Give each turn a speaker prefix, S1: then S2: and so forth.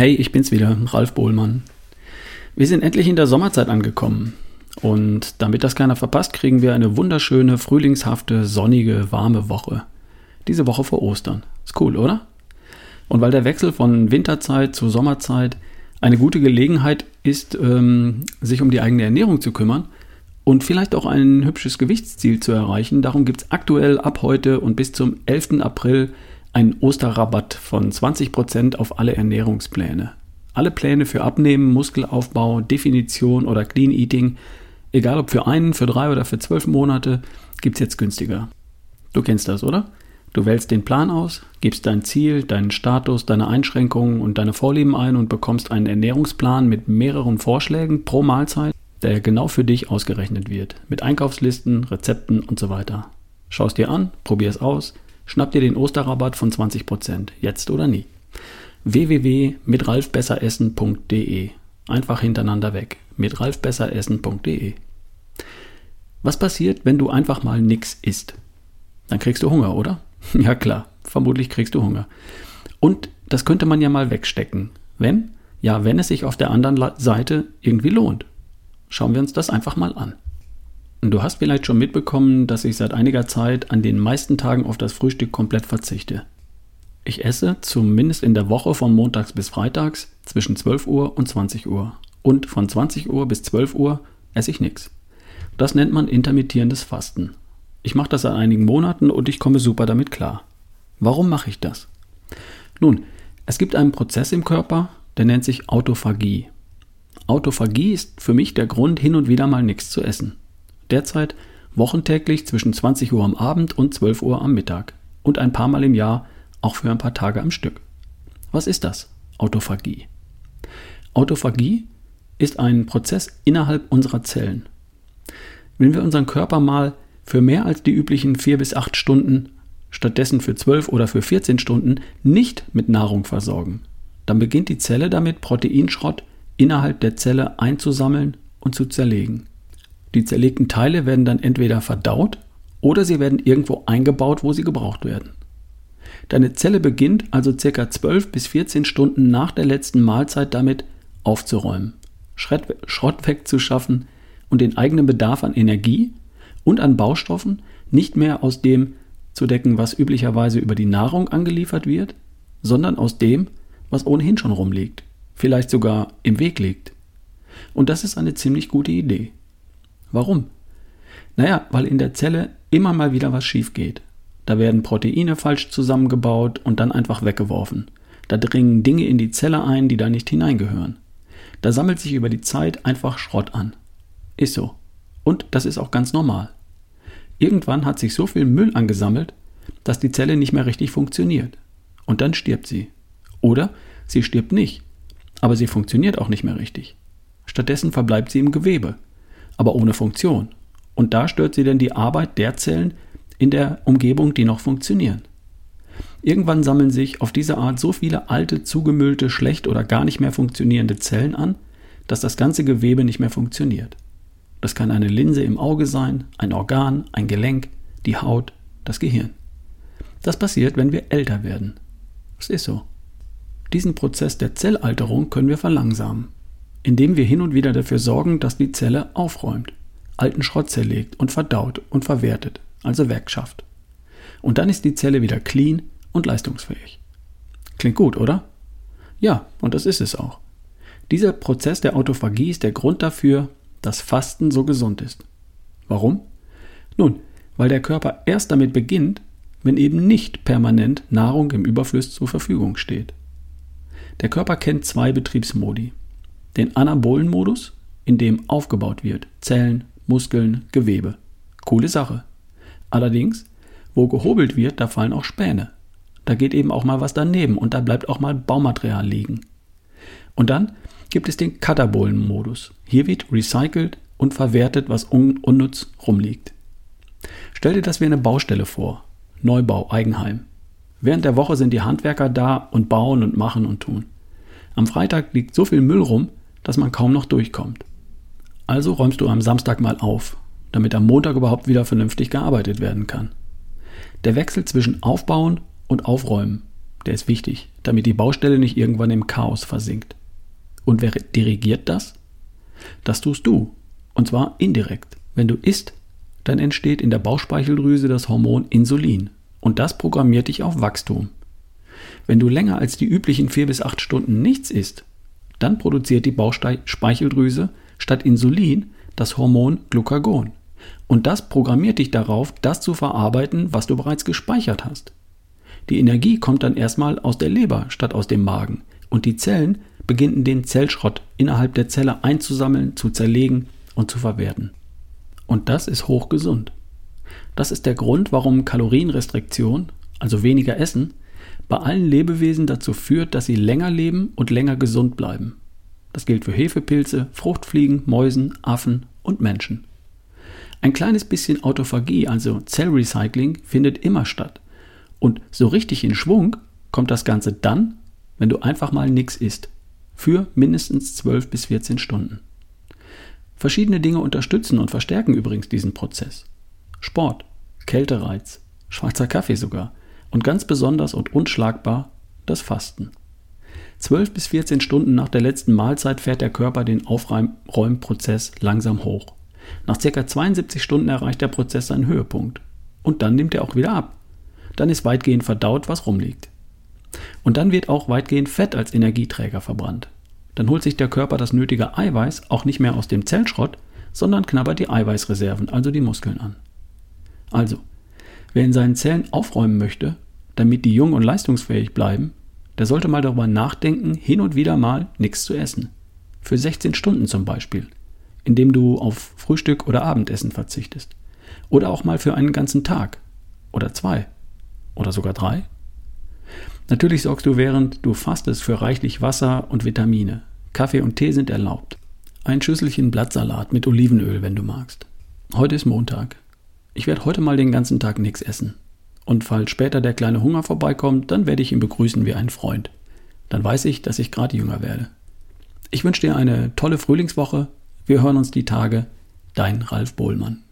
S1: Hey, ich bin's wieder, Ralf Bohlmann. Wir sind endlich in der Sommerzeit angekommen. Und damit das keiner verpasst, kriegen wir eine wunderschöne, frühlingshafte, sonnige, warme Woche. Diese Woche vor Ostern. Ist cool, oder? Und weil der Wechsel von Winterzeit zu Sommerzeit eine gute Gelegenheit ist, ähm, sich um die eigene Ernährung zu kümmern und vielleicht auch ein hübsches Gewichtsziel zu erreichen, darum gibt es aktuell ab heute und bis zum 11. April einen Osterrabatt von 20% auf alle Ernährungspläne. Alle Pläne für Abnehmen, Muskelaufbau, Definition oder Clean Eating, egal ob für einen, für drei oder für zwölf Monate, gibt es jetzt günstiger. Du kennst das, oder? Du wählst den Plan aus, gibst dein Ziel, deinen Status, deine Einschränkungen und deine Vorlieben ein und bekommst einen Ernährungsplan mit mehreren Vorschlägen pro Mahlzeit, der genau für dich ausgerechnet wird, mit Einkaufslisten, Rezepten und so weiter. Schaust dir an, probier es aus, schnapp dir den Osterrabatt von 20%, jetzt oder nie. www.mitralfbesseressen.de Einfach hintereinander weg. mitralfbesseressen.de Was passiert, wenn du einfach mal nix isst? Dann kriegst du Hunger, oder? Ja klar, vermutlich kriegst du Hunger. Und das könnte man ja mal wegstecken. Wenn? Ja, wenn es sich auf der anderen Seite irgendwie lohnt. Schauen wir uns das einfach mal an. Du hast vielleicht schon mitbekommen, dass ich seit einiger Zeit an den meisten Tagen auf das Frühstück komplett verzichte. Ich esse zumindest in der Woche von montags bis freitags zwischen 12 Uhr und 20 Uhr. Und von 20 Uhr bis 12 Uhr esse ich nichts. Das nennt man intermittierendes Fasten. Ich mache das seit einigen Monaten und ich komme super damit klar. Warum mache ich das? Nun, es gibt einen Prozess im Körper, der nennt sich Autophagie. Autophagie ist für mich der Grund, hin und wieder mal nichts zu essen. Derzeit wochentäglich zwischen 20 Uhr am Abend und 12 Uhr am Mittag und ein paar Mal im Jahr auch für ein paar Tage am Stück. Was ist das? Autophagie. Autophagie ist ein Prozess innerhalb unserer Zellen. Wenn wir unseren Körper mal für mehr als die üblichen vier bis acht Stunden, stattdessen für zwölf oder für 14 Stunden nicht mit Nahrung versorgen. Dann beginnt die Zelle damit, Proteinschrott innerhalb der Zelle einzusammeln und zu zerlegen. Die zerlegten Teile werden dann entweder verdaut oder sie werden irgendwo eingebaut, wo sie gebraucht werden. Deine Zelle beginnt also ca. 12 bis 14 Stunden nach der letzten Mahlzeit damit aufzuräumen, Schrott wegzuschaffen und den eigenen Bedarf an Energie und an Baustoffen nicht mehr aus dem zu decken, was üblicherweise über die Nahrung angeliefert wird, sondern aus dem, was ohnehin schon rumliegt, vielleicht sogar im Weg liegt. Und das ist eine ziemlich gute Idee. Warum? Naja, weil in der Zelle immer mal wieder was schief geht. Da werden Proteine falsch zusammengebaut und dann einfach weggeworfen. Da dringen Dinge in die Zelle ein, die da nicht hineingehören. Da sammelt sich über die Zeit einfach Schrott an. Ist so. Und das ist auch ganz normal. Irgendwann hat sich so viel Müll angesammelt, dass die Zelle nicht mehr richtig funktioniert. Und dann stirbt sie. Oder sie stirbt nicht, aber sie funktioniert auch nicht mehr richtig. Stattdessen verbleibt sie im Gewebe, aber ohne Funktion. Und da stört sie dann die Arbeit der Zellen in der Umgebung, die noch funktionieren. Irgendwann sammeln sich auf diese Art so viele alte, zugemüllte, schlecht oder gar nicht mehr funktionierende Zellen an, dass das ganze Gewebe nicht mehr funktioniert. Das kann eine Linse im Auge sein, ein Organ, ein Gelenk, die Haut, das Gehirn. Das passiert, wenn wir älter werden. Es ist so. Diesen Prozess der Zellalterung können wir verlangsamen, indem wir hin und wieder dafür sorgen, dass die Zelle aufräumt, alten Schrott zerlegt und verdaut und verwertet, also Werk schafft. Und dann ist die Zelle wieder clean und leistungsfähig. Klingt gut, oder? Ja, und das ist es auch. Dieser Prozess der Autophagie ist der Grund dafür, dass Fasten so gesund ist. Warum? Nun, weil der Körper erst damit beginnt, wenn eben nicht permanent Nahrung im Überfluss zur Verfügung steht. Der Körper kennt zwei Betriebsmodi. Den anabolen Modus, in dem aufgebaut wird, Zellen, Muskeln, Gewebe. Coole Sache. Allerdings, wo gehobelt wird, da fallen auch Späne. Da geht eben auch mal was daneben und da bleibt auch mal Baumaterial liegen. Und dann gibt es den Katabolen-Modus. Hier wird recycelt und verwertet, was un unnütz rumliegt. Stell dir das wie eine Baustelle vor. Neubau, Eigenheim. Während der Woche sind die Handwerker da und bauen und machen und tun. Am Freitag liegt so viel Müll rum, dass man kaum noch durchkommt. Also räumst du am Samstag mal auf, damit am Montag überhaupt wieder vernünftig gearbeitet werden kann. Der Wechsel zwischen Aufbauen und Aufräumen Der ist wichtig, damit die Baustelle nicht irgendwann im Chaos versinkt. Und wer dirigiert das? Das tust du. Und zwar indirekt. Wenn du isst, dann entsteht in der Bauchspeicheldrüse das Hormon Insulin. Und das programmiert dich auf Wachstum. Wenn du länger als die üblichen vier bis acht Stunden nichts isst, dann produziert die Bauchspeicheldrüse statt Insulin das Hormon Glucagon. Und das programmiert dich darauf, das zu verarbeiten, was du bereits gespeichert hast. Die Energie kommt dann erstmal aus der Leber statt aus dem Magen. Und die Zellen beginnen den Zellschrott innerhalb der Zelle einzusammeln, zu zerlegen und zu verwerten. Und das ist hochgesund. Das ist der Grund, warum Kalorienrestriktion, also weniger Essen, bei allen Lebewesen dazu führt, dass sie länger leben und länger gesund bleiben. Das gilt für Hefepilze, Fruchtfliegen, Mäusen, Affen und Menschen. Ein kleines bisschen Autophagie, also Zellrecycling, findet immer statt. Und so richtig in Schwung kommt das Ganze dann, wenn du einfach mal nichts isst. Für mindestens 12 bis 14 Stunden. Verschiedene Dinge unterstützen und verstärken übrigens diesen Prozess. Sport, Kältereiz, schwarzer Kaffee sogar und ganz besonders und unschlagbar das Fasten. 12 bis 14 Stunden nach der letzten Mahlzeit fährt der Körper den Aufräumprozess langsam hoch. Nach ca. 72 Stunden erreicht der Prozess seinen Höhepunkt. Und dann nimmt er auch wieder ab. Dann ist weitgehend verdaut, was rumliegt. Und dann wird auch weitgehend Fett als Energieträger verbrannt dann holt sich der Körper das nötige Eiweiß auch nicht mehr aus dem Zellschrott, sondern knabbert die Eiweißreserven, also die Muskeln an. Also, wer in seinen Zellen aufräumen möchte, damit die jung und leistungsfähig bleiben, der sollte mal darüber nachdenken, hin und wieder mal nichts zu essen. Für 16 Stunden zum Beispiel, indem du auf Frühstück oder Abendessen verzichtest. Oder auch mal für einen ganzen Tag. Oder zwei. Oder sogar drei. Natürlich sorgst du während du fastest für reichlich Wasser und Vitamine. Kaffee und Tee sind erlaubt. Ein Schüsselchen Blattsalat mit Olivenöl, wenn du magst. Heute ist Montag. Ich werde heute mal den ganzen Tag nichts essen. Und falls später der kleine Hunger vorbeikommt, dann werde ich ihn begrüßen wie ein Freund. Dann weiß ich, dass ich gerade jünger werde. Ich wünsche dir eine tolle Frühlingswoche. Wir hören uns die Tage. Dein Ralf Bohlmann.